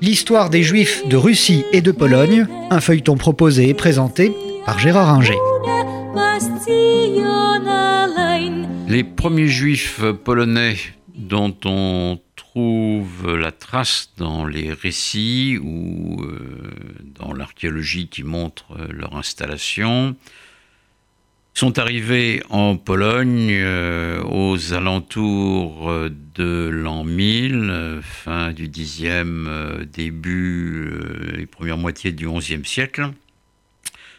L'histoire des Juifs de Russie et de Pologne, un feuilleton proposé et présenté par Gérard Inger. Les premiers Juifs polonais dont on trouve la trace dans les récits ou euh, dans l'archéologie qui montre euh, leur installation sont arrivés en Pologne euh, aux alentours de l'an 1000, fin du 10e, début, les premières moitiés du 11e siècle,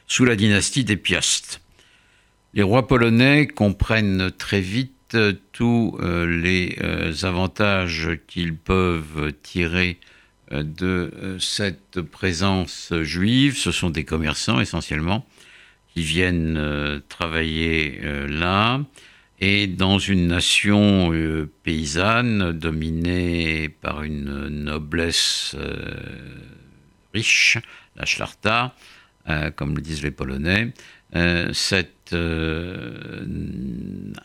sous la dynastie des Piast. Les rois polonais comprennent très vite tous euh, les euh, avantages qu'ils peuvent tirer euh, de cette présence juive. Ce sont des commerçants essentiellement qui viennent travailler là. Et dans une nation paysanne dominée par une noblesse riche, la Schlarta, comme le disent les Polonais, cette euh,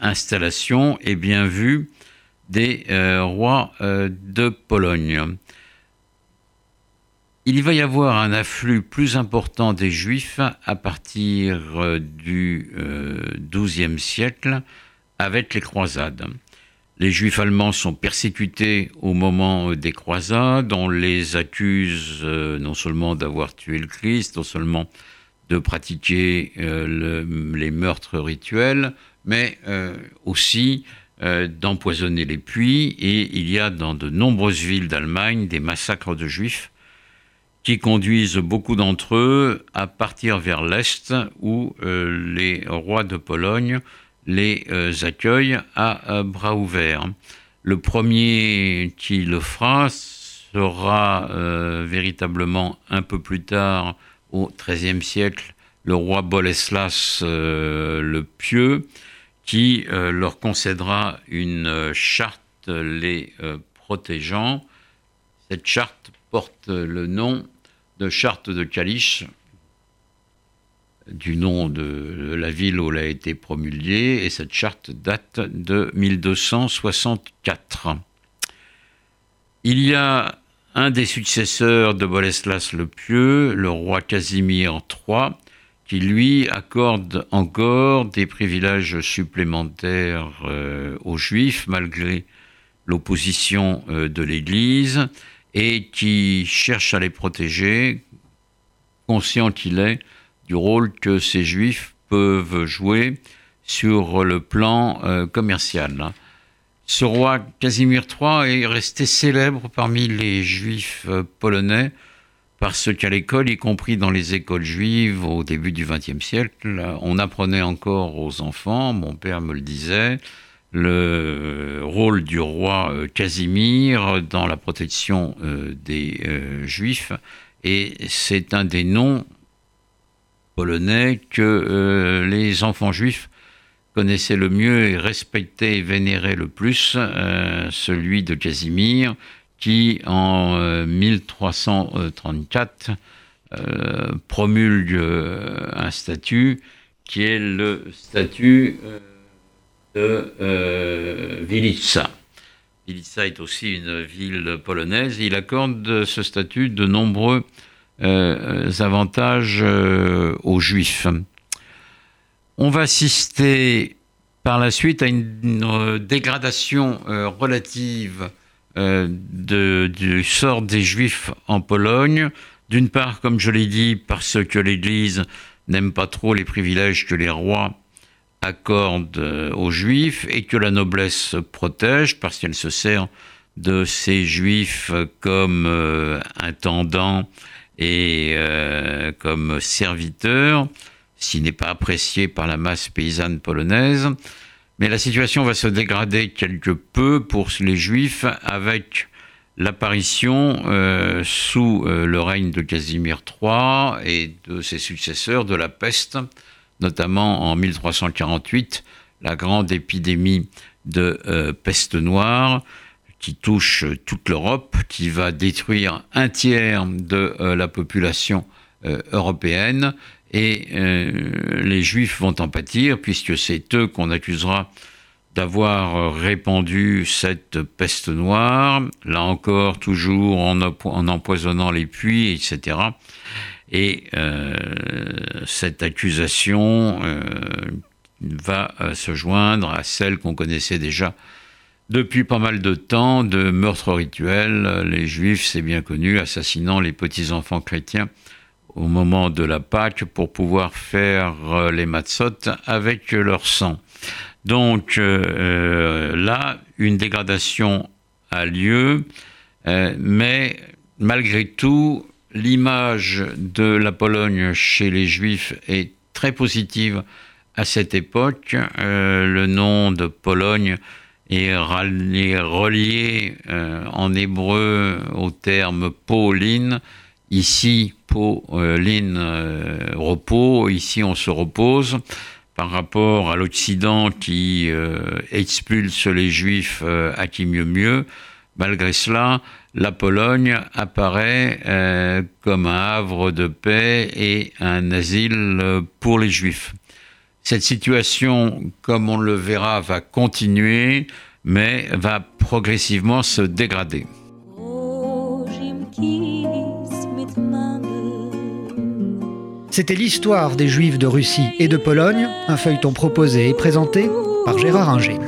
installation est bien vue des euh, rois euh, de Pologne. Il va y avoir un afflux plus important des Juifs à partir du XIIe siècle avec les croisades. Les Juifs allemands sont persécutés au moment des croisades. On les accuse non seulement d'avoir tué le Christ, non seulement de pratiquer euh, les meurtres rituels, mais euh, aussi euh, d'empoisonner les puits. Et il y a dans de nombreuses villes d'Allemagne des massacres de juifs qui conduisent beaucoup d'entre eux à partir vers l'Est où les rois de Pologne les accueillent à bras ouverts. Le premier qui le fera sera véritablement un peu plus tard au XIIIe siècle le roi Boleslas euh, le Pieux, qui euh, leur concédera une charte les euh, protégeant. Cette charte porte le nom de charte de Caliche, du nom de la ville où elle a été promulguée, et cette charte date de 1264. Il y a un des successeurs de Boleslas le Pieux, le roi Casimir III, qui lui accorde encore des privilèges supplémentaires euh, aux juifs malgré l'opposition euh, de l'Église et qui cherche à les protéger, conscient qu'il est du rôle que ces juifs peuvent jouer sur le plan euh, commercial. Ce roi Casimir III est resté célèbre parmi les juifs euh, polonais parce qu'à l'école, y compris dans les écoles juives au début du XXe siècle, on apprenait encore aux enfants, mon père me le disait, le rôle du roi euh, Casimir dans la protection euh, des juifs. Et c'est un des noms polonais que les enfants juifs connaissait le mieux et respectait et vénérait le plus, euh, celui de Casimir, qui en 1334 euh, euh, promulgue un statut qui est le statut de Wilica. Wilica est aussi une ville polonaise. Il accorde ce statut de nombreux avantages aux Juifs. On va assister par la suite à une, euh, dégradation euh, relative euh, du sort des Juifs en Pologne. D'une part, comme je l'ai dit, parce que l'Église n'aime pas trop les privilèges que les rois accordent aux Juifs et que la noblesse protège parce qu'elle se sert de ces Juifs comme intendants et comme serviteurs s'il n'est pas apprécié par la masse paysanne polonaise. Mais la situation va se dégrader quelque peu pour les Juifs avec l'apparition euh, sous euh, le règne de Casimir III et de ses successeurs de la peste, notamment en 1348, la grande épidémie de euh, peste noire qui touche toute l'Europe, qui va détruire un tiers de la population européenne et euh, les Juifs vont en pâtir, puisque c'est eux qu'on accusera d'avoir répandu cette peste noire, là encore toujours en, empoisonnant les puits, etc. Et euh, cette accusation euh, va euh, se joindre à celle qu'on connaissait déjà depuis pas mal de temps de meurtres rituels. Les Juifs, c'est bien connu, assassinant les petits-enfants chrétiens au moment de la Pâque pour pouvoir faire les matzot avec leur sang. Donc là, une dégradation a lieu, mais malgré tout, l'image de la Pologne chez les Juifs est très positive à cette époque. Euh, le nom de Pologne est relié euh, en hébreu au terme Pauline. Ici, Pauline, euh, repos. Ici, on se repose par rapport à l'Occident qui expulse les Juifs à qui mieux mieux. Malgré cela, la Pologne apparaît comme un havre de paix et un asile pour les Juifs. Cette situation, comme on le verra, va continuer, mais va progressivement se dégrader. C'était l'histoire des Juifs de Russie et de Pologne, un feuilleton proposé et présenté par Gérard Inger.